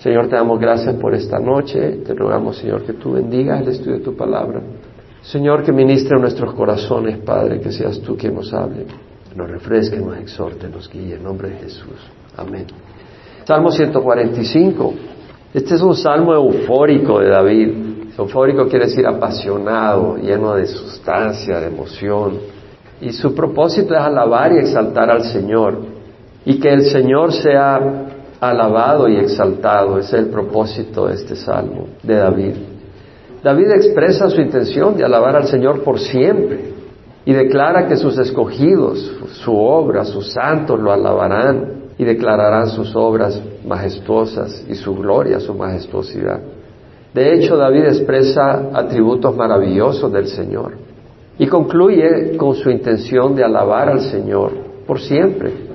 Señor, te damos gracias por esta noche. Te rogamos, Señor, que tú bendigas el estudio de tu palabra. Señor, que ministre nuestros corazones, Padre, que seas tú quien nos hable, nos refresque, nos exhorte, nos guíe. En nombre de Jesús. Amén. Salmo 145. Este es un salmo eufórico de David. Eufórico quiere decir apasionado, lleno de sustancia, de emoción. Y su propósito es alabar y exaltar al Señor. Y que el Señor sea alabado y exaltado. Es el propósito de este salmo de David. David expresa su intención de alabar al Señor por siempre y declara que sus escogidos, su obra, sus santos lo alabarán y declararán sus obras majestuosas y su gloria, su majestuosidad. De hecho, David expresa atributos maravillosos del Señor y concluye con su intención de alabar al Señor por siempre,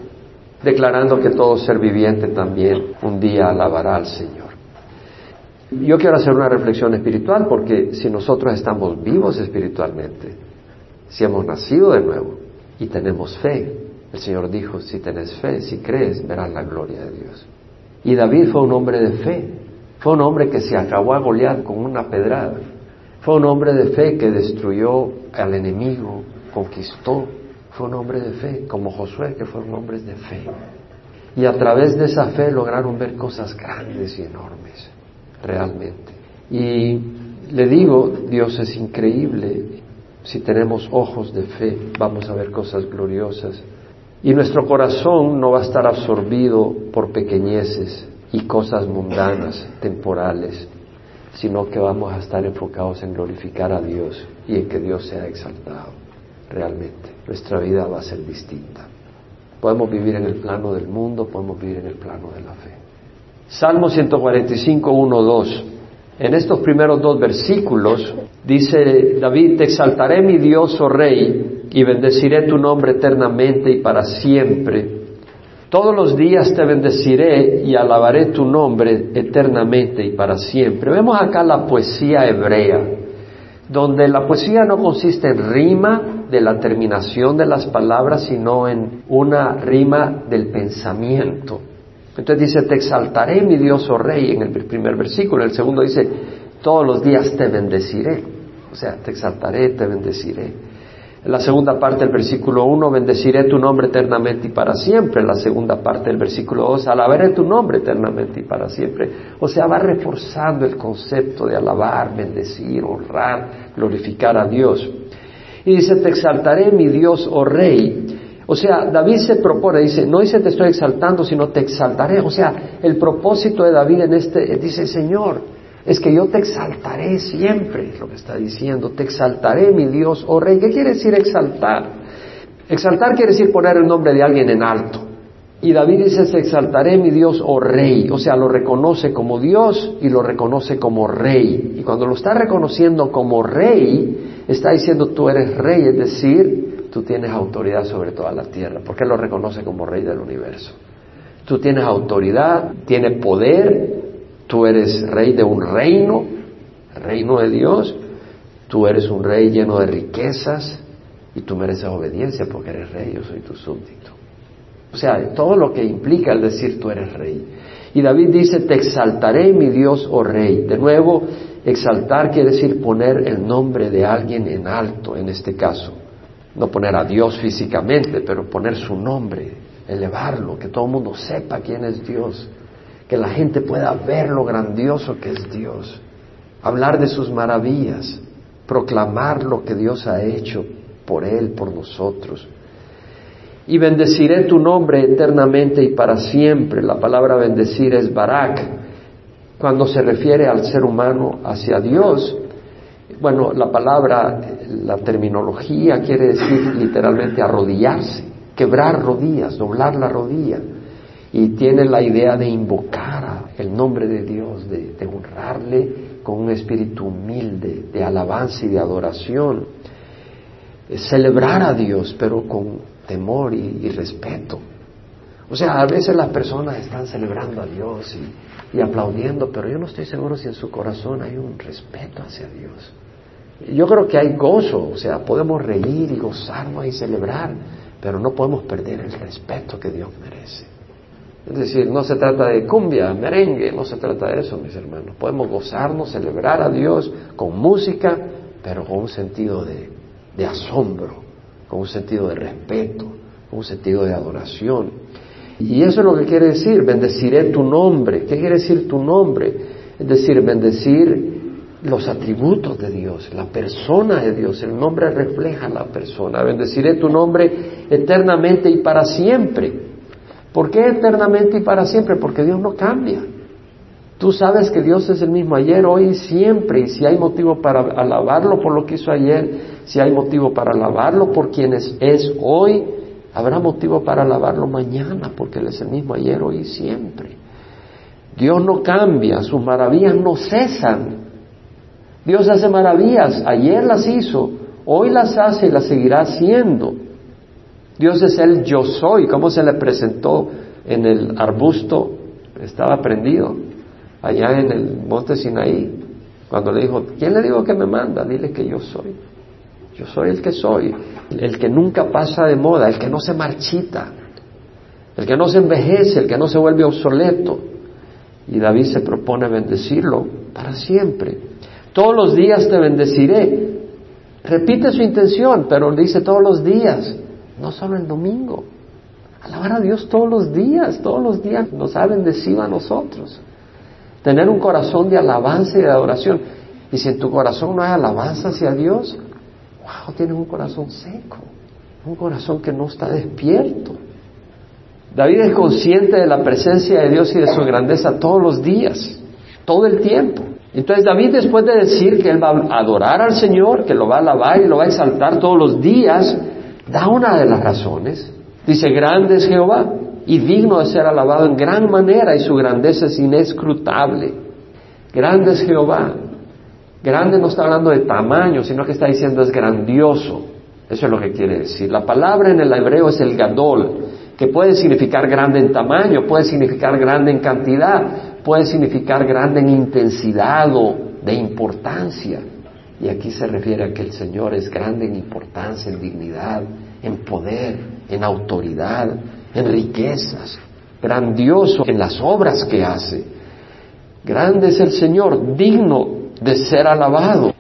declarando que todo ser viviente también un día alabará al Señor. Yo quiero hacer una reflexión espiritual porque si nosotros estamos vivos espiritualmente, si hemos nacido de nuevo y tenemos fe, el Señor dijo, si tenés fe, si crees, verás la gloria de Dios. Y David fue un hombre de fe, fue un hombre que se acabó a golear con una pedrada, fue un hombre de fe que destruyó al enemigo, conquistó, fue un hombre de fe, como Josué, que fueron hombres de fe. Y a través de esa fe lograron ver cosas grandes y enormes realmente. Y le digo, Dios es increíble. Si tenemos ojos de fe, vamos a ver cosas gloriosas. Y nuestro corazón no va a estar absorbido por pequeñeces y cosas mundanas, temporales, sino que vamos a estar enfocados en glorificar a Dios y en que Dios sea exaltado. Realmente, nuestra vida va a ser distinta. Podemos vivir en el plano del mundo, podemos vivir en el plano de la fe. Salmo 145, 1, 2. En estos primeros dos versículos dice David, te exaltaré mi Dios, oh Rey, y bendeciré tu nombre eternamente y para siempre. Todos los días te bendeciré y alabaré tu nombre eternamente y para siempre. Vemos acá la poesía hebrea, donde la poesía no consiste en rima de la terminación de las palabras, sino en una rima del pensamiento. Entonces dice, te exaltaré, mi Dios, oh Rey, en el primer versículo. En el segundo dice, todos los días te bendeciré. O sea, te exaltaré, te bendeciré. La segunda parte del versículo 1, bendeciré tu nombre eternamente y para siempre. La segunda parte del versículo 2, alabaré tu nombre eternamente y para siempre. O sea, va reforzando el concepto de alabar, bendecir, honrar, glorificar a Dios. Y dice, te exaltaré, mi Dios, oh Rey. O sea, David se propone, dice, no dice te estoy exaltando, sino te exaltaré. O sea, el propósito de David en este, dice, Señor, es que yo te exaltaré siempre, es lo que está diciendo, te exaltaré, mi Dios, oh Rey. ¿Qué quiere decir exaltar? Exaltar quiere decir poner el nombre de alguien en alto. Y David dice, exaltaré, mi Dios, oh Rey. O sea, lo reconoce como Dios y lo reconoce como Rey. Y cuando lo está reconociendo como Rey, está diciendo, tú eres Rey, es decir, tú tienes autoridad sobre toda la tierra, porque Él lo reconoce como rey del universo. Tú tienes autoridad, tienes poder, tú eres rey de un reino, reino de Dios, tú eres un rey lleno de riquezas y tú mereces obediencia porque eres rey, yo soy tu súbdito. O sea, todo lo que implica el decir tú eres rey. Y David dice, te exaltaré mi Dios oh rey. De nuevo, exaltar quiere decir poner el nombre de alguien en alto, en este caso no poner a Dios físicamente, pero poner su nombre, elevarlo, que todo el mundo sepa quién es Dios, que la gente pueda ver lo grandioso que es Dios, hablar de sus maravillas, proclamar lo que Dios ha hecho por Él, por nosotros. Y bendeciré tu nombre eternamente y para siempre. La palabra bendecir es barak. Cuando se refiere al ser humano hacia Dios, bueno, la palabra, la terminología quiere decir literalmente arrodillarse, quebrar rodillas, doblar la rodilla. Y tiene la idea de invocar el nombre de Dios, de, honrarle con un espíritu humilde, de alabanza y de adoración. celebrar a Dios, pero con temor y, respeto. O sea, a veces las personas están celebrando a Dios y, aplaudiendo, pero yo no estoy seguro si en su corazón hay un respeto hacia Dios. Yo creo que hay gozo, o sea, podemos reír y gozarnos y celebrar, pero no podemos perder el respeto que Dios merece. Es decir, no se trata de cumbia, merengue, no se trata de eso, mis hermanos. Podemos gozarnos, celebrar a Dios con música, pero con un sentido de, asombro, con un sentido de respeto, con un sentido de adoración. Y eso es lo que quiere decir, bendeciré tu nombre. ¿Qué quiere decir tu nombre? Es decir, bendecir los atributos de Dios, la persona de Dios. El nombre refleja la persona. Bendeciré tu nombre eternamente y para siempre. ¿Por qué eternamente y para siempre? Porque Dios no cambia. Tú sabes que Dios es el mismo ayer, hoy y siempre, y si hay motivo para alabarlo por lo que hizo ayer, si hay motivo para alabarlo por quien es, es hoy, habrá motivo para alabarlo mañana, porque Él es el mismo ayer, hoy y siempre. Dios no cambia, sus maravillas no cesan. Dios hace maravillas, ayer las hizo, hoy las hace y las seguirá haciendo. Dios es el yo soy, ¿cómo se le presentó en el arbusto? Estaba prendido allá en el monte Sinaí, cuando le dijo, ¿quién le digo que me manda? Dile que yo soy. Yo soy el que soy, el que nunca pasa de moda, el que no se marchita, el que no se envejece, el que no se vuelve obsoleto. Y David se propone bendecirlo para siempre. Todos los días te bendeciré. Repite su intención, pero dice todos los días, no solo el domingo. Alabar a Dios todos los días, todos los días nos ha bendecido a nosotros. Tener un corazón de alabanza y de adoración. Y si en tu corazón no hay alabanza hacia Dios, wow, tienes un corazón seco, un corazón que no está despierto. David es consciente de la presencia de Dios y de su grandeza todos los días, todo el tiempo. Entonces David después de decir que él va a adorar al Señor, que lo va a alabar y lo va a exaltar todos los días, da una de las razones. Dice, grande es Jehová y digno de ser alabado en gran manera y su grandeza es inescrutable. Grande es Jehová. Grande no está hablando de tamaño, sino que está diciendo es grandioso. Eso es lo que quiere decir. La palabra en el hebreo es el gadol, que puede significar grande en tamaño, puede significar grande en cantidad, puede significar grande en intensidad o de importancia. Y aquí se refiere a que el Señor es grande en importancia, en dignidad, en poder, en autoridad, en riquezas, grandioso en las obras que hace. Grande es el Señor, digno de ser alabado,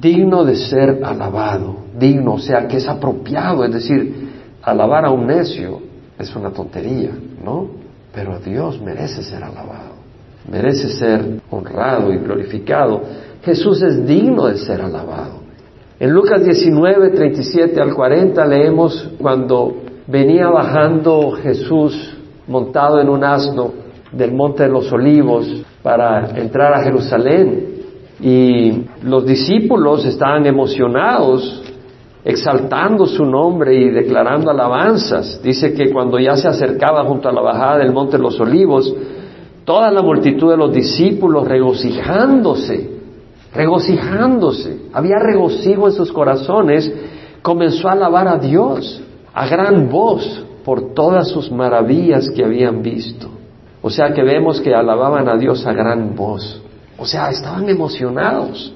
digno de ser alabado, digno, o sea, que es apropiado, es decir, alabar a un necio es una tontería, ¿no? Pero Dios merece ser alabado, merece ser honrado y glorificado. Jesús es digno de ser alabado. En Lucas 19, 37 al 40 leemos cuando venía bajando Jesús montado en un asno del Monte de los Olivos para entrar a Jerusalén y los discípulos estaban emocionados, exaltando su nombre y declarando alabanzas. Dice que cuando ya se acercaba junto a la bajada del Monte de los Olivos, toda la multitud de los discípulos regocijándose, regocijándose, había regocijo en sus corazones, comenzó a alabar a Dios a gran voz por todas sus maravillas que habían visto. O sea que vemos que alababan a Dios a gran voz. O sea, estaban emocionados.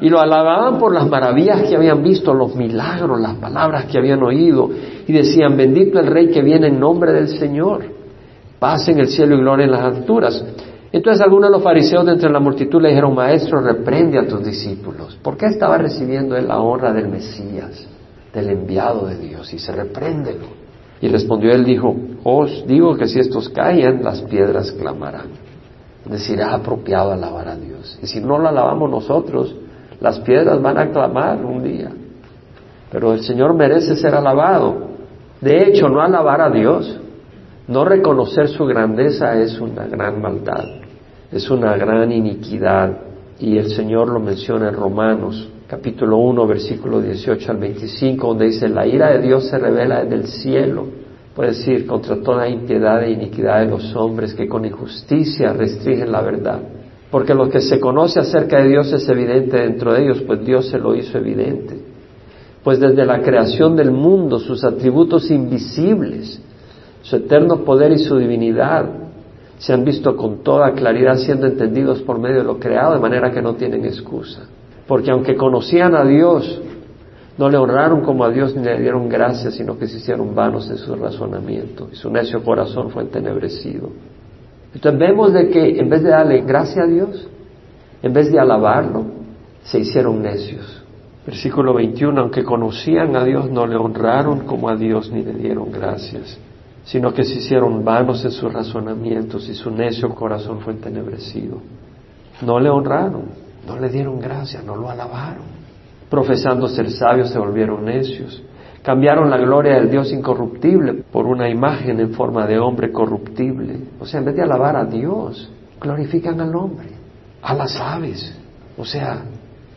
Y lo alababan por las maravillas que habían visto, los milagros, las palabras que habían oído. Y decían, bendito el Rey que viene en nombre del Señor. Paz en el cielo y gloria en las alturas. Entonces algunos de los fariseos de entre la multitud le dijeron, Maestro, reprende a tus discípulos. ¿Por qué estaba recibiendo él la honra del Mesías, del enviado de Dios? Y se reprende. Y respondió él, dijo, os digo que si estos callan, las piedras clamarán. Es decir, es apropiado alabar a Dios. Y si no lo alabamos nosotros, las piedras van a clamar un día. Pero el Señor merece ser alabado. De hecho, no alabar a Dios, no reconocer su grandeza es una gran maldad, es una gran iniquidad. Y el Señor lo menciona en Romanos capítulo 1, versículo 18 al 25, donde dice, la ira de Dios se revela desde el cielo, puede decir, contra toda impiedad e iniquidad de los hombres que con injusticia restringen la verdad. Porque lo que se conoce acerca de Dios es evidente dentro de ellos, pues Dios se lo hizo evidente. Pues desde la creación del mundo, sus atributos invisibles, su eterno poder y su divinidad, se han visto con toda claridad siendo entendidos por medio de lo creado, de manera que no tienen excusa. Porque aunque conocían a Dios, No le honraron como a Dios ni le dieron gracias, sino que se hicieron vanos en su razonamiento y su necio corazón fue entenebrecido. Entonces vemos de que en vez de darle gracia a Dios, en vez de alabarlo, se hicieron necios. Versículo 21, aunque conocían a Dios, no le honraron como a Dios ni le dieron gracias, sino que se hicieron vanos en sus razonamientos y su necio corazón fue entenebrecido. No le honraron, no le dieron gracias, no lo alabaron. Profesando ser sabios se volvieron necios. Cambiaron la gloria del Dios incorruptible por una imagen en forma de hombre corruptible. O sea, en vez de alabar a Dios, glorifican al hombre, a las aves. O sea,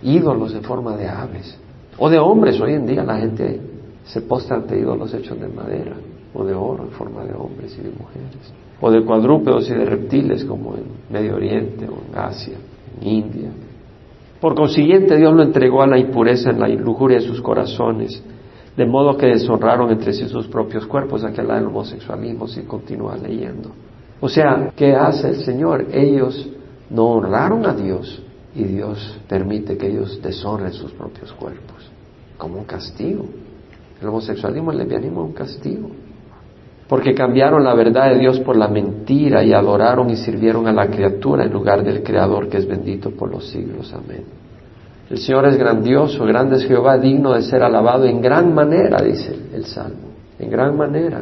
ídolos en forma de aves. O de hombres. Hoy en día la gente se posta ante ídolos hechos de madera o de oro en forma de hombres y de mujeres. O de cuadrúpedos y de reptiles como en Medio Oriente o en Asia, en India. Por consiguiente, Dios lo entregó a la impureza en la lujuria de sus corazones, de modo que deshonraron entre sí sus propios cuerpos, aquel del homosexualismo, si continúa leyendo. O sea, ¿qué hace el Señor? Ellos no honraron a Dios y Dios permite que ellos deshonren sus propios cuerpos, como un castigo. El homosexualismo, el lesbianismo es un castigo porque cambiaron la verdad de Dios por la mentira y adoraron y sirvieron a la criatura en lugar del Creador que es bendito por los siglos. Amén. El Señor es grandioso, grande es Jehová, digno de ser alabado en gran manera, dice el Salmo, en gran manera.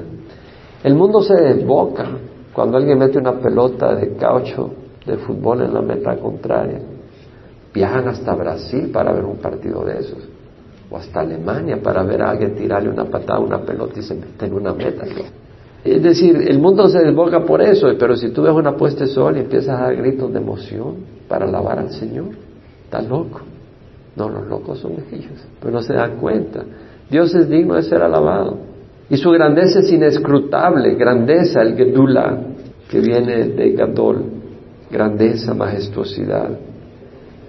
El mundo se desboca cuando alguien mete una pelota de caucho de fútbol en la meta contraria. Viajan hasta Brasil para ver un partido de esos, o hasta Alemania para ver a alguien tirarle una patada a una pelota y se mete en una meta. Es decir, el mundo se desboca por eso, pero si tú ves una puesta de sol y empiezas a dar gritos de emoción para alabar al Señor, estás loco. No, los locos son ellos, pero no se dan cuenta. Dios es digno de ser alabado. Y su grandeza es inescrutable, grandeza, el Gedula, que viene de Gadol, grandeza, majestuosidad.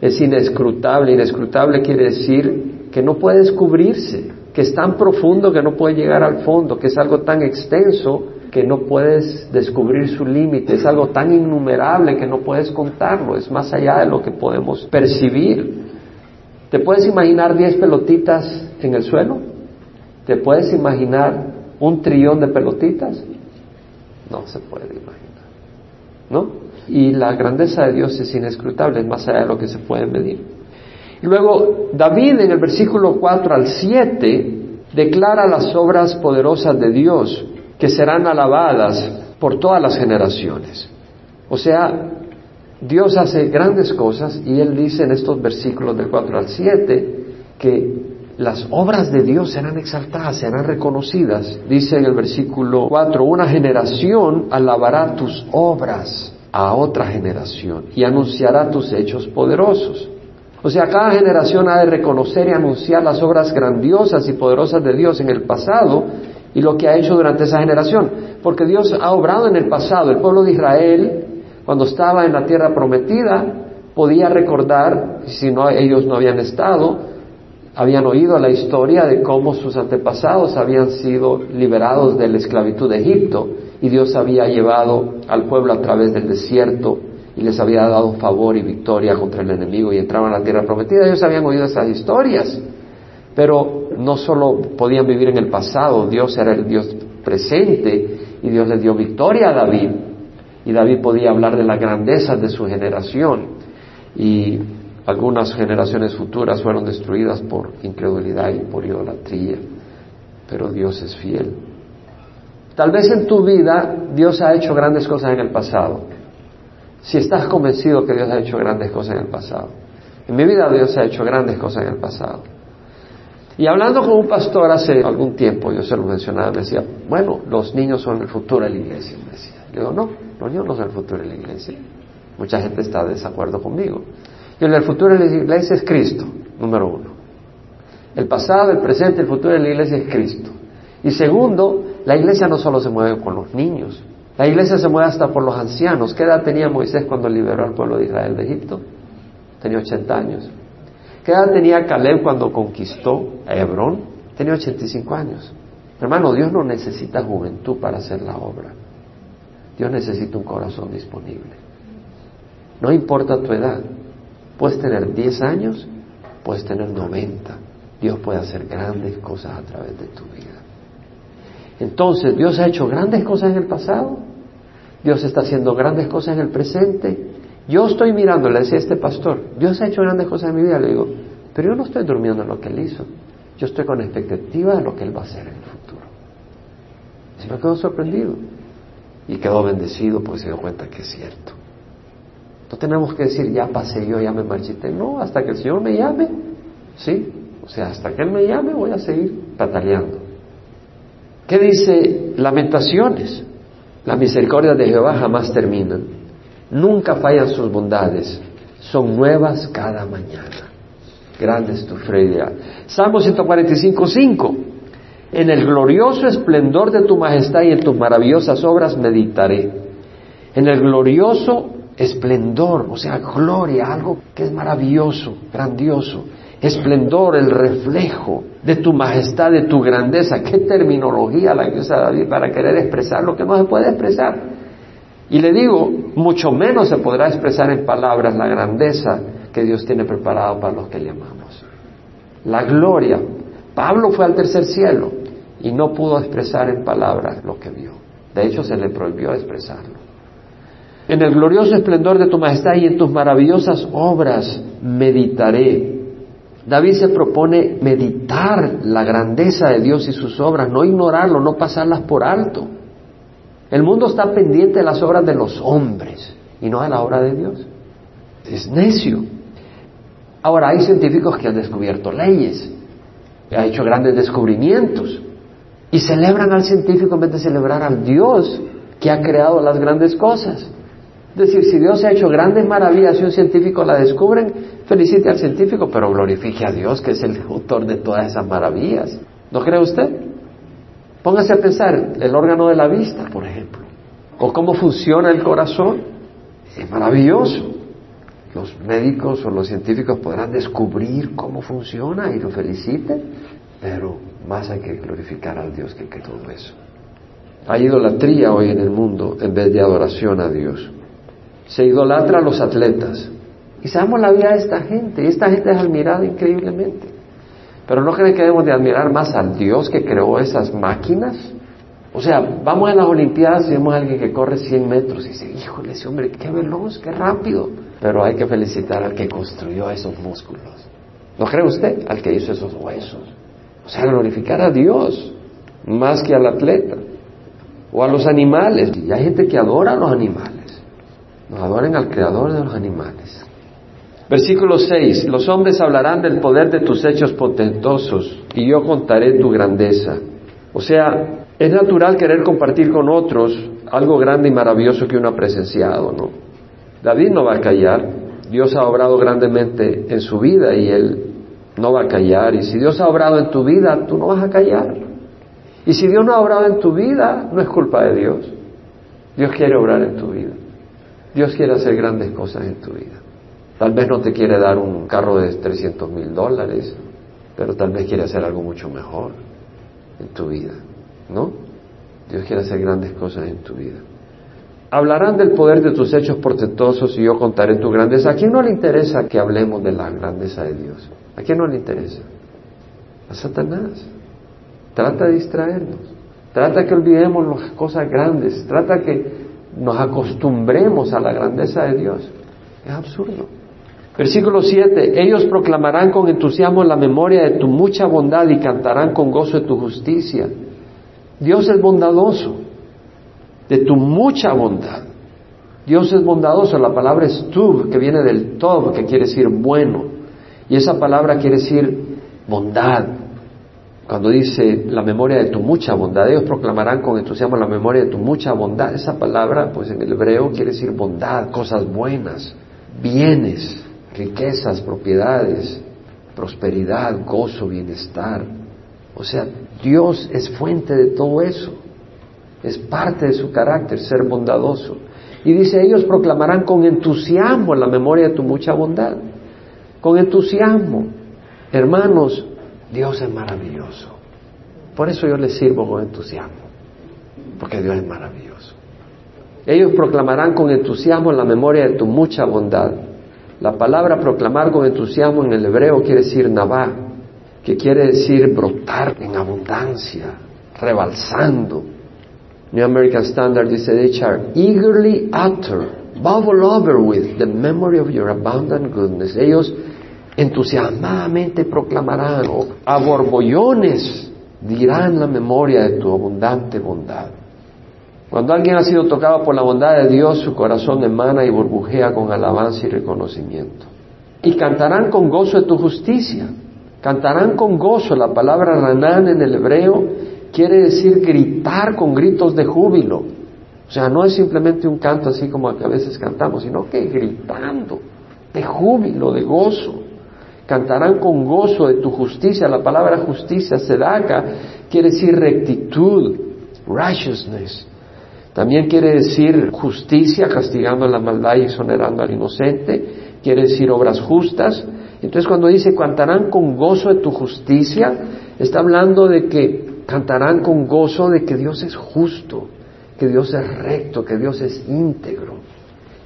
Es inescrutable, inescrutable quiere decir que no puede descubrirse que es tan profundo que no puede llegar al fondo, que es algo tan extenso que no puedes descubrir su límite, es algo tan innumerable que no puedes contarlo, es más allá de lo que podemos percibir. ¿Te puedes imaginar diez pelotitas en el suelo? ¿Te puedes imaginar un trillón de pelotitas? No se puede imaginar. ¿No? Y la grandeza de Dios es inescrutable, es más allá de lo que se puede medir. Luego David en el versículo 4 al 7 declara las obras poderosas de Dios que serán alabadas por todas las generaciones. O sea, Dios hace grandes cosas y Él dice en estos versículos del 4 al 7 que las obras de Dios serán exaltadas, serán reconocidas. Dice en el versículo 4, una generación alabará tus obras a otra generación y anunciará tus hechos poderosos. O sea, cada generación ha de reconocer y anunciar las obras grandiosas y poderosas de Dios en el pasado y lo que ha hecho durante esa generación. Porque Dios ha obrado en el pasado. El pueblo de Israel, cuando estaba en la tierra prometida, podía recordar, si no, ellos no habían estado, habían oído la historia de cómo sus antepasados habían sido liberados de la esclavitud de Egipto y Dios había llevado al pueblo a través del desierto y les había dado favor y victoria contra el enemigo y entraban a la tierra prometida. Ellos habían oído esas historias, pero no solo podían vivir en el pasado, Dios era el Dios presente y Dios les dio victoria a David y David podía hablar de la grandeza de su generación y algunas generaciones futuras fueron destruidas por incredulidad y por idolatría, pero Dios es fiel. Tal vez en tu vida Dios ha hecho grandes cosas en el pasado, si estás convencido que Dios ha hecho grandes cosas en el pasado. En mi vida Dios ha hecho grandes cosas en el pasado. Y hablando con un pastor hace algún tiempo, yo se lo mencionaba, me decía, bueno, los niños son el futuro de la iglesia. Me decía. Yo digo, no, los niños no son el futuro de la iglesia. Mucha gente está de desacuerdo conmigo. Yo el futuro de la iglesia es Cristo, número uno. El pasado, el presente, el futuro de la iglesia es Cristo. Y segundo, la iglesia no solo se mueve con los niños, la iglesia se mueve hasta por los ancianos. ¿Qué edad tenía Moisés cuando liberó al pueblo de Israel de Egipto? Tenía 80 años. ¿Qué edad tenía Caleb cuando conquistó a Hebrón? Tenía 85 años. Hermano, Dios no necesita juventud para hacer la obra. Dios necesita un corazón disponible. No importa tu edad. Puedes tener 10 años, puedes tener 90. Dios puede hacer grandes cosas a través de tu vida. Entonces, Dios ha hecho grandes cosas en el pasado, Dios está haciendo grandes cosas en el presente. Yo estoy mirando, le decía este pastor, Dios ha hecho grandes cosas en mi vida, le digo, pero yo no estoy durmiendo en lo que Él hizo, yo estoy con expectativa de lo que Él va a hacer en el futuro. Y se me quedó sorprendido y quedó bendecido porque se dio cuenta que es cierto. No tenemos que decir, ya pasé yo, ya me marchité. No, hasta que el Señor me llame, ¿sí? O sea, hasta que Él me llame voy a seguir pataleando. ¿Qué dice Lamentaciones? La misericordia de Jehová jamás terminan. Nunca fallan sus bondades. Son nuevas cada mañana. Grande es tu fidelidad. Salmo 145, 5. En el glorioso esplendor de tu majestad y en tus maravillosas obras meditaré. En el glorioso esplendor, o sea, gloria, algo que es maravilloso, grandioso, esplendor, el reflejo de tu majestad, de tu grandeza. ¿Qué terminología la que usa David para querer expresar lo que no se puede expresar? Y le digo, mucho menos se podrá expresar en palabras la grandeza que Dios tiene preparado para los que le amamos. La gloria. Pablo fue al tercer cielo y no pudo expresar en palabras lo que vio. De hecho, se le prohibió expresarlo. En el glorioso esplendor de tu majestad y en tus maravillosas obras meditaré. David se propone meditar la grandeza de Dios y sus obras, no ignorarlo, no pasarlas por alto. El mundo está pendiente de las obras de los hombres y no de la obra de Dios. Es necio. Ahora, hay científicos que han descubierto leyes, han hecho grandes descubrimientos y celebran al científico en vez de celebrar al Dios que ha creado las grandes cosas. Es decir, si Dios ha hecho grandes maravillas y un científico la descubren, felicite al científico, pero glorifique a Dios, que es el autor de todas esas maravillas. ¿No cree usted? Póngase a pensar el órgano de la vista, por ejemplo, o cómo funciona el corazón. Es maravilloso. Los médicos o los científicos podrán descubrir cómo funciona y lo feliciten, pero más hay que glorificar al Dios que que todo eso. Hay idolatría hoy en el mundo en vez de adoración a Dios. Se idolatra a los atletas. Y sabemos la vida de esta gente. Y esta gente es admirada increíblemente. Pero no creen que debemos de admirar más al Dios que creó esas máquinas. O sea, vamos a las Olimpiadas y vemos a alguien que corre 100 metros y dice, híjole, ese hombre, qué veloz, qué rápido. Pero hay que felicitar al que construyó esos músculos. ¿No cree usted? Al que hizo esos huesos. O sea, glorificar a Dios más que al atleta. O a los animales. Y hay gente que adora a los animales. Nos adoren al creador de los animales. Versículo 6. Los hombres hablarán del poder de tus hechos potentosos y yo contaré tu grandeza. O sea, es natural querer compartir con otros algo grande y maravilloso que uno ha presenciado, ¿no? David no va a callar. Dios ha obrado grandemente en su vida y él no va a callar. Y si Dios ha obrado en tu vida, tú no vas a callar. Y si Dios no ha obrado en tu vida, no es culpa de Dios. Dios quiere obrar en tu vida. Dios quiere hacer grandes cosas en tu vida. Tal vez no te quiere dar un carro de 300 mil dólares, pero tal vez quiere hacer algo mucho mejor en tu vida, ¿no? Dios quiere hacer grandes cosas en tu vida. Hablarán del poder de tus hechos portentosos y yo contaré tu grandeza. ¿A quién no le interesa que hablemos de la grandeza de Dios? ¿A quién no le interesa? A Satanás. Trata de distraernos. Trata que olvidemos las cosas grandes. Trata que nos acostumbremos a la grandeza de Dios. Es absurdo. Versículo 7, ellos proclamarán con entusiasmo la memoria de tu mucha bondad y cantarán con gozo de tu justicia. Dios es bondadoso, de tu mucha bondad. Dios es bondadoso, la palabra es tub, que viene del tov, que quiere decir bueno. Y esa palabra quiere decir bondad, cuando dice la memoria de tu mucha bondad, ellos proclamarán con entusiasmo la memoria de tu mucha bondad. Esa palabra, pues en el hebreo quiere decir bondad, cosas buenas, bienes, riquezas, propiedades, prosperidad, gozo, bienestar. O sea, Dios es fuente de todo eso. Es parte de su carácter ser bondadoso. Y dice, ellos proclamarán con entusiasmo la memoria de tu mucha bondad. Con entusiasmo. Hermanos, Dios es maravilloso. Por eso yo les sirvo con entusiasmo, porque Dios es maravilloso. Ellos proclamarán con entusiasmo la memoria de tu mucha bondad. La palabra proclamar con entusiasmo en el hebreo quiere decir navá. que quiere decir brotar en abundancia, rebalsando. New American Standard dice, they eagerly utter, bubble over with the memory of your abundant goodness. Ellos entusiasmadamente proclamarán, a borbollones dirán la memoria de tu abundante bondad. Cuando alguien ha sido tocado por la bondad de Dios, su corazón emana y burbujea con alabanza y reconocimiento. Y cantarán con gozo de tu justicia. Cantarán con gozo. La palabra ranán en el hebreo quiere decir gritar con gritos de júbilo. O sea, no es simplemente un canto así como que a veces cantamos, sino que gritando de júbilo, de gozo. Cantarán con gozo de tu justicia. La palabra justicia, sedaka, quiere decir rectitud, righteousness. También quiere decir justicia, castigando la maldad y exonerando al inocente. Quiere decir obras justas. Entonces cuando dice cantarán con gozo de tu justicia, está hablando de que cantarán con gozo de que Dios es justo, que Dios es recto, que Dios es íntegro.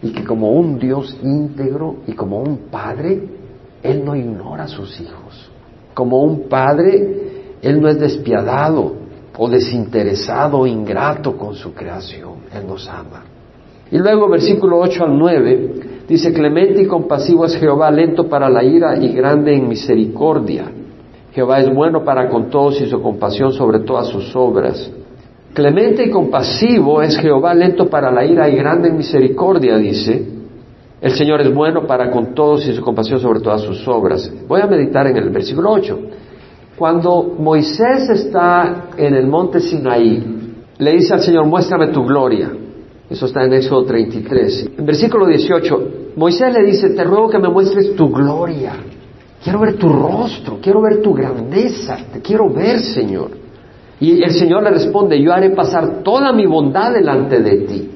Y que como un Dios íntegro y como un padre, Él no ignora a sus hijos. Como un padre, Él no es despiadado, o desinteresado o ingrato con su creación. Él nos ama. Y luego versículo 8 al 9 dice, clemente y compasivo es Jehová, lento para la ira y grande en misericordia. Jehová es bueno para con todos y su compasión sobre todas sus obras. Clemente y compasivo es Jehová, lento para la ira y grande en misericordia, dice. El Señor es bueno para con todos y su compasión sobre todas sus obras. Voy a meditar en el versículo 8. Cuando Moisés está en el monte Sinaí, le dice al Señor, muéstrame tu gloria. Eso está en Éxodo 33. En versículo 18, Moisés le dice, te ruego que me muestres tu gloria. Quiero ver tu rostro, quiero ver tu grandeza, te quiero ver, Señor. Y el Señor le responde, yo haré pasar toda mi bondad delante de ti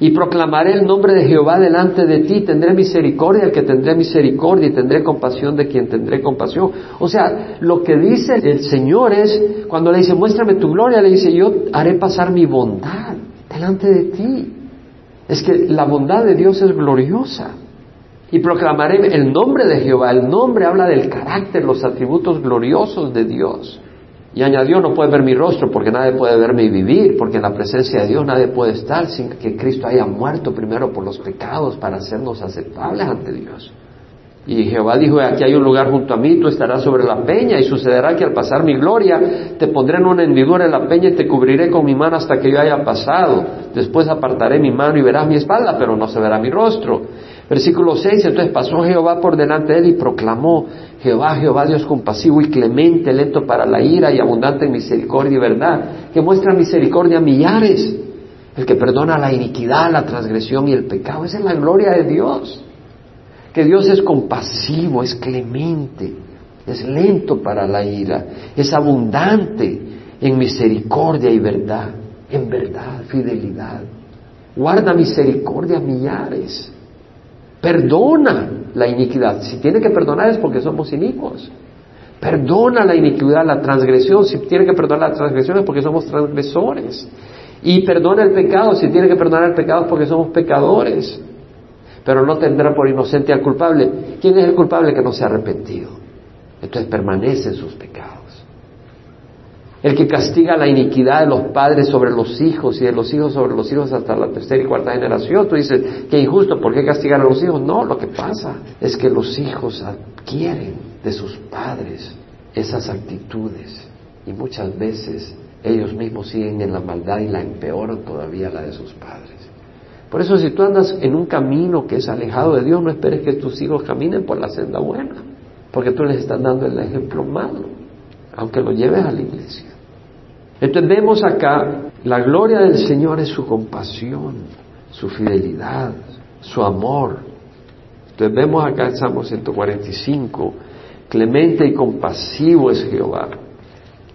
y proclamaré el nombre de Jehová delante de ti, tendré misericordia que tendré misericordia y tendré compasión de quien tendré compasión. O sea, lo que dice el Señor es, cuando le dice, muéstrame tu gloria, le dice, yo haré pasar mi bondad delante de ti. Es que la bondad de Dios es gloriosa. Y proclamaré el nombre de Jehová. El nombre habla del carácter, los atributos gloriosos de Dios. Y añadió, no puede ver mi rostro porque nadie puede verme y vivir, porque en la presencia de Dios nadie puede estar sin que Cristo haya muerto primero por los pecados para hacernos aceptables ante Dios. Y Jehová dijo, aquí hay un lugar junto a mí, tú estarás sobre la peña y sucederá que al pasar mi gloria te pondré en una hendidura en la peña y te cubriré con mi mano hasta que yo haya pasado. Después apartaré mi mano y verás mi espalda, pero no se verá mi rostro. Versículo 6, entonces pasó Jehová por delante de él y proclamó, Jehová, Jehová Dios compasivo y clemente, lento para la ira y abundante en misericordia y verdad, que muestra misericordia a millares, el que perdona la iniquidad, la transgresión y el pecado. Esa es la gloria de Dios. Que Dios es compasivo, es clemente, es lento para la ira, es abundante en misericordia y verdad, en verdad, fidelidad. Guarda misericordia a millares Perdona la iniquidad. Si tiene que perdonar es porque somos inicuos. Perdona la iniquidad, la transgresión. Si tiene que perdonar la transgresión es porque somos transgresores. Y perdona el pecado. Si tiene que perdonar el pecado es porque somos pecadores. Pero no tendrá por inocente al culpable. ¿Quién es el culpable que no se ha arrepentido? Entonces permanece en sus pecados el que castiga la iniquidad de los padres sobre los hijos y de los hijos sobre los hijos hasta la tercera y cuarta generación. Tú dices, qué injusto, ¿por qué castigar a los hijos? No, lo que pasa es que los hijos adquieren de sus padres esas actitudes y muchas veces ellos mismos siguen en la maldad y la empeoran todavía la de sus padres. Por eso si tú andas en un camino que es alejado de Dios, no esperes que tus hijos caminen por la senda buena, porque tú les estás dando el ejemplo malo, aunque lo lleves a la iglesia. Entonces vemos acá, la gloria del Señor es su compasión, su fidelidad, su amor. Entonces vemos acá en Salmo 145, clemente y compasivo es Jehová.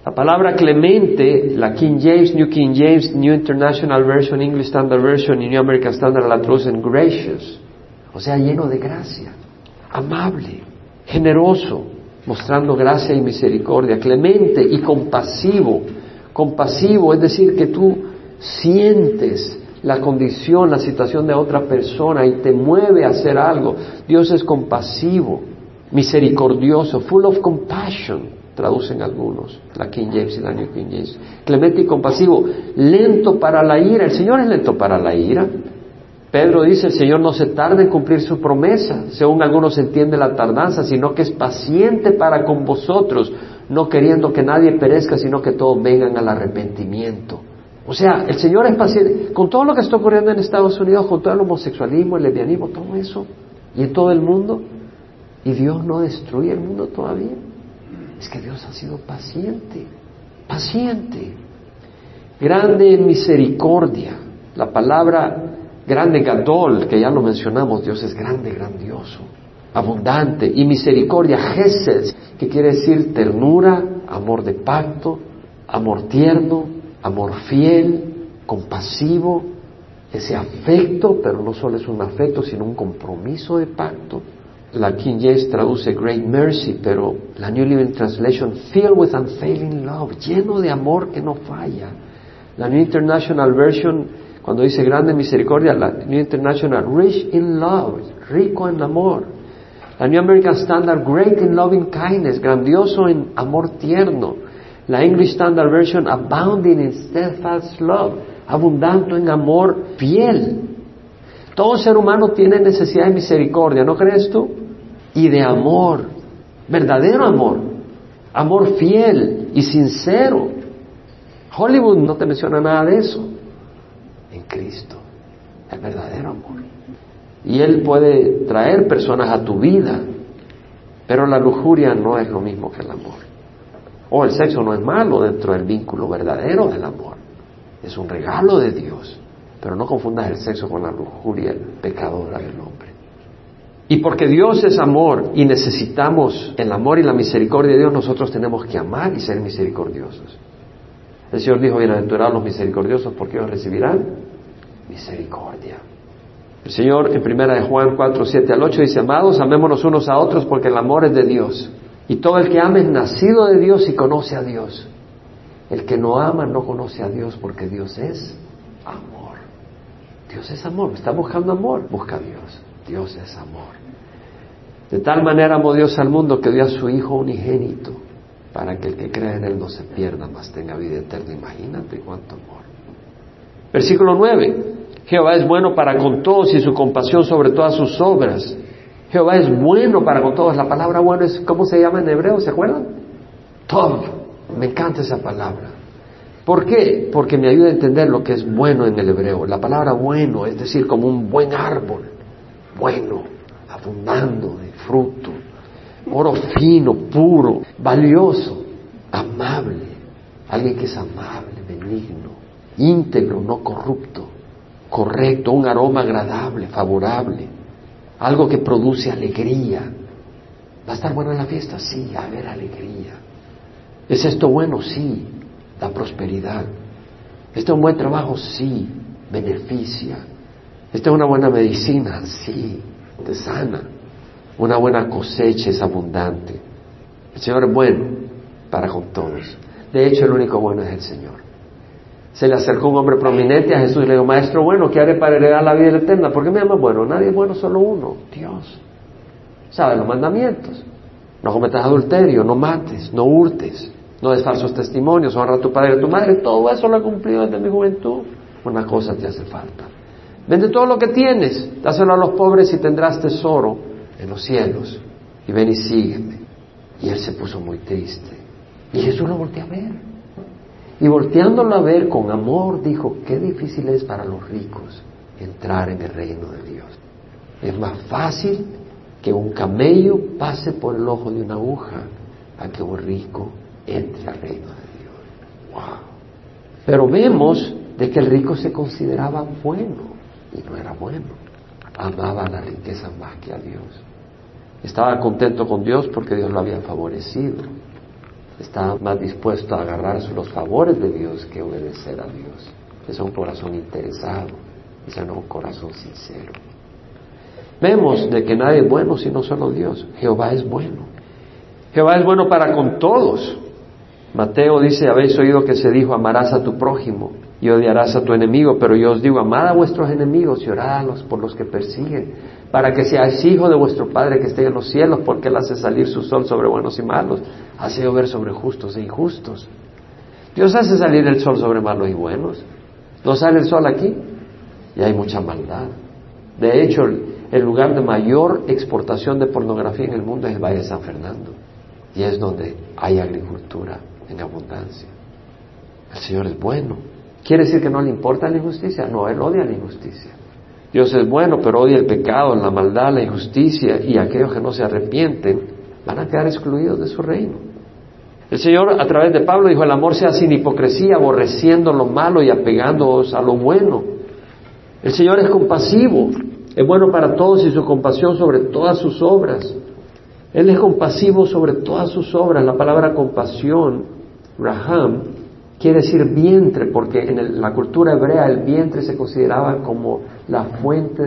La palabra clemente, la King James, New King James, New International Version, English Standard Version y New American Standard la traducen gracious, o sea, lleno de gracia, amable, generoso, mostrando gracia y misericordia, clemente y compasivo, compasivo, es decir, que tú sientes la condición, la situación de otra persona y te mueve a hacer algo. Dios es compasivo, misericordioso, full of compassion. traducen algunos, la King James y la New King James. Clemente y compasivo, lento para la ira. El Señor es lento para la ira. Pedro dice, el Señor no se tarda en cumplir su promesa, según algunos entiende la tardanza, sino que es paciente para con vosotros, no queriendo que nadie perezca, sino que todos vengan al arrepentimiento. O sea, el Señor es paciente. Con todo lo que está ocurriendo en Estados Unidos, con todo el homosexualismo, el lesbianismo, todo eso, y en todo el mundo, y Dios no destruye el mundo todavía. Es que Dios ha sido paciente, paciente, grande en misericordia. La palabra grande Gadol, que ya lo mencionamos, Dios es grande, grandioso, abundante y misericordia, Gesed, que quiere decir ternura, amor de pacto, amor tierno, amor fiel, compasivo, ese afecto, pero no solo es un afecto, sino un compromiso de pacto. La King James traduce Great Mercy, pero la New Living Translation, filled with unfailing love, lleno de amor que no falla. La New International Version cuando dice grande misericordia, la New International, rich in love, rico en amor. La New American Standard, great in loving kindness, grandioso en amor tierno. La English Standard Version, abounding in steadfast love, abundante en amor fiel. Todo ser humano tiene necesidad de misericordia, ¿no crees tú? Y de amor, verdadero amor, amor fiel y sincero. Hollywood no te menciona nada de eso en Cristo, el verdadero amor. Y Él puede traer personas a tu vida, pero la lujuria no es lo mismo que el amor. O el sexo no es malo dentro del vínculo verdadero del amor. Es un regalo de Dios. Pero no confundas el sexo con la lujuria pecadora del hombre. Y porque Dios es amor y necesitamos el amor y la misericordia de Dios, nosotros tenemos que amar y ser misericordiosos. El Señor dijo, bienaventurados los misericordiosos porque ellos recibirán misericordia. El Señor en primera de Juan 4, 7 al 8 dice, amados, amémonos unos a otros porque el amor es de Dios. Y todo el que ama es nacido de Dios y conoce a Dios. El que no ama no conoce a Dios porque Dios es amor. Dios es amor. ¿Está buscando amor? Busca a Dios. Dios es amor. De tal manera amó Dios al mundo que dio a su Hijo unigénito para que el que crea en Él no se pierda, mas tenga vida eterna. Imagínate cuánto amor. Versículo 9. Jehová es bueno para con todos y su compasión sobre todas sus obras. Jehová es bueno para con todos. La palabra bueno es, ¿cómo se llama en hebreo? ¿Se acuerdan? Tov. Me encanta esa palabra. ¿Por qué? Porque me ayuda a entender lo que es bueno en el hebreo. La palabra bueno es decir, como un buen árbol. Bueno, abundando de fruto. Oro fino, puro, valioso, amable. Alguien que es amable, benigno, íntegro, no corrupto correcto, un aroma agradable, favorable, algo que produce alegría. ¿Va a estar buena la fiesta? Sí, a ver alegría. ¿Es esto bueno? Sí, da prosperidad. ¿Esto es un buen trabajo? Sí, beneficia. ¿Esto es una buena medicina? Sí, te sana. Una buena cosecha es abundante. El Señor es bueno para con todos. De hecho, el único bueno es el Señor se le acercó un hombre prominente a Jesús y le dijo, Maestro bueno, ¿qué haré para heredar la vida eterna? ¿Por qué me llamas bueno? Nadie es bueno, solo uno, Dios. ¿Sabe los mandamientos? No cometas adulterio, no mates, no hurtes, no des falsos testimonios, honra a tu padre y a tu madre. Todo eso lo he cumplido desde mi juventud. Una cosa te hace falta. Vende todo lo que tienes, dáselo a los pobres y tendrás tesoro en los cielos. Y ven y sígueme. Y él se puso muy triste. Y Jesús lo volteó a ver. Y volteándolo a ver con amor, dijo, qué difícil es para los ricos entrar en el reino de Dios. Es más fácil que un camello pase por el ojo de una aguja a que un rico entre al reino de Dios. Wow. Pero vemos de que el rico se consideraba bueno y no era bueno. Amaba la riqueza más que a Dios. Estaba contento con Dios porque Dios lo había favorecido está más dispuesto a agarrar los favores de Dios que obedecer a Dios. Es un corazón interesado, es un corazón sincero. Vemos de que nadie es bueno sino solo Dios. Jehová es bueno. Jehová es bueno para con todos. Mateo dice, habéis oído que se dijo, amarás a tu prójimo y odiarás a tu enemigo, pero yo os digo, amad a vuestros enemigos y orad por los que persiguen, para que seáis hijo de vuestro Padre que esté en los cielos, porque Él hace salir su sol sobre buenos y malos, hace llover sobre justos e injustos. Dios hace salir el sol sobre malos y buenos. No sale el sol aquí y hay mucha maldad. De hecho, el lugar de mayor exportación de pornografía en el mundo es el Valle de San Fernando. Y es donde hay agricultura en abundancia. El Señor es bueno. ¿Quiere decir que no le importa la injusticia? No, Él odia la injusticia. Dios es bueno, pero odia el pecado, la maldad, la injusticia y aquellos que no se arrepienten van a quedar excluidos de su reino. El Señor a través de Pablo dijo, el amor sea sin hipocresía, aborreciendo lo malo y apegándoos a lo bueno. El Señor es compasivo, es bueno para todos y su compasión sobre todas sus obras. Él es compasivo sobre todas sus obras. La palabra compasión, raham, quiere decir vientre, porque en la cultura hebrea el vientre se consideraba como la fuente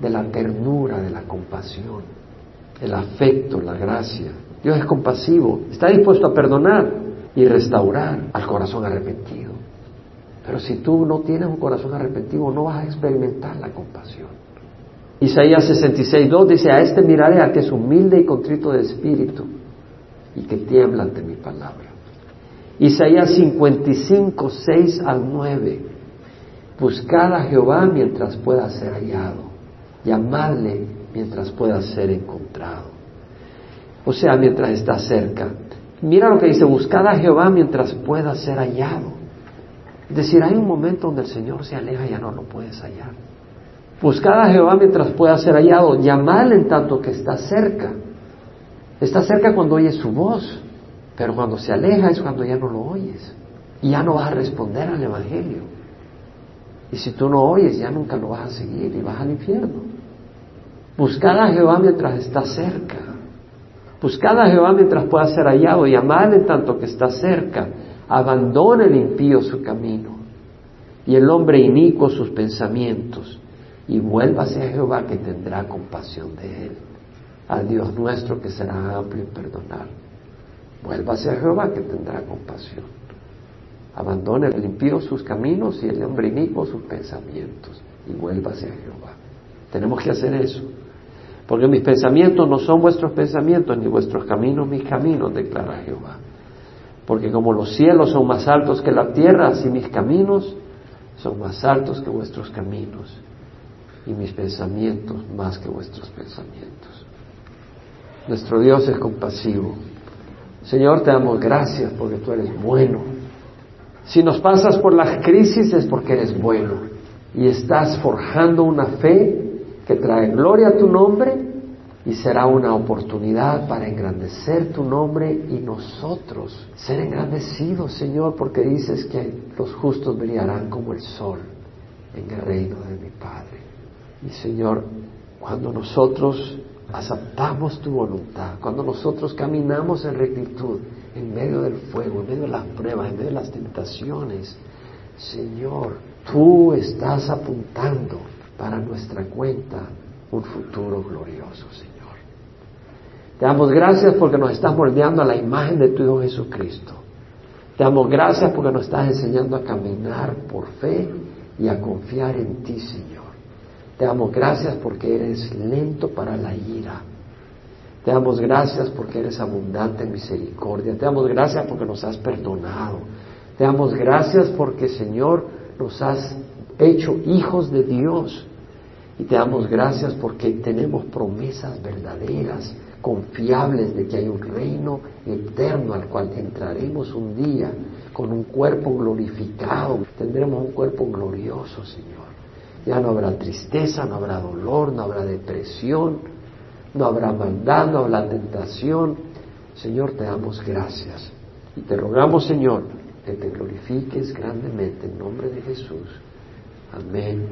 de, la ternura, de la compasión, el afecto, la gracia. Dios es compasivo, está dispuesto a perdonar y restaurar al corazón arrepentido. Pero si tú no tienes un corazón arrepentido, no vas a experimentar la compasión. Isaías 66.2 dice, a este miraré a que es humilde y contrito de espíritu y que tiembla ante mi palabra. Isaías 55, 6 al 9. Buscad a Jehová mientras pueda ser hallado, llamadle mientras pueda ser encontrado. O sea, mientras está cerca. Mira lo que dice, buscad a Jehová mientras pueda ser hallado. Es decir, hay un momento donde el Señor se aleja y ya no lo puedes hallar. Buscad a Jehová mientras pueda ser hallado, llamadle en tanto que está cerca. Está cerca cuando oyes su voz, pero cuando se aleja es cuando ya no lo oyes. Y ya no vas a responder al Evangelio. Y si tú no oyes, ya nunca lo vas a seguir y vas al infierno. Buscad a Jehová mientras está cerca. Buscad a Jehová mientras pueda ser hallado, llamadle en tanto que está cerca. Abandone el impío su camino y el hombre inicuo sus pensamientos y vuélvase a Jehová que tendrá compasión de él, al Dios nuestro que será amplio en perdonar. Vuélvase a Jehová que tendrá compasión. Abandone el impío sus caminos y el hombre inicuo sus pensamientos y vuélvase a Jehová. Tenemos que hacer eso. Porque mis pensamientos no son vuestros pensamientos, ni vuestros caminos mis caminos, declara Jehová. Porque como los cielos son más altos que la tierra, así mis caminos son más altos que vuestros caminos y mis pensamientos más que vuestros pensamientos. Nuestro Dios es compasivo. Señor, te damos gracias porque tú eres bueno. Si nos pasas por las crisis es porque eres bueno y estás forjando una fe que trae gloria a tu nombre y será una oportunidad para engrandecer tu nombre y nosotros ser engrandecidos, Señor, porque dices que los justos brillarán como el sol en el reino de mi Padre. Y Señor, cuando nosotros aceptamos tu voluntad, cuando nosotros caminamos en rectitud, en medio del fuego, en medio de las pruebas, en medio de las tentaciones, Señor, tú estás apuntando para nuestra cuenta un futuro glorioso, Señor. Te damos gracias porque nos estás moldeando a la imagen de tu Hijo Jesucristo. Te damos gracias porque nos estás enseñando a caminar por fe y a confiar en ti, Señor. Te damos gracias porque eres lento para la ira. Te damos gracias porque eres abundante en misericordia. Te damos gracias porque nos has perdonado. Te damos gracias porque, Señor, nos has hecho hijos de Dios. Y te damos gracias porque tenemos promesas verdaderas, confiables de que hay un reino eterno al cual entraremos un día con un cuerpo glorificado. Tendremos un cuerpo glorioso, Señor. Ya no habrá tristeza, no habrá dolor, no habrá depresión, no habrá maldad, no habrá tentación. Señor, te damos gracias. Y te rogamos, Señor, que te glorifiques grandemente en nombre de Jesús. Amén.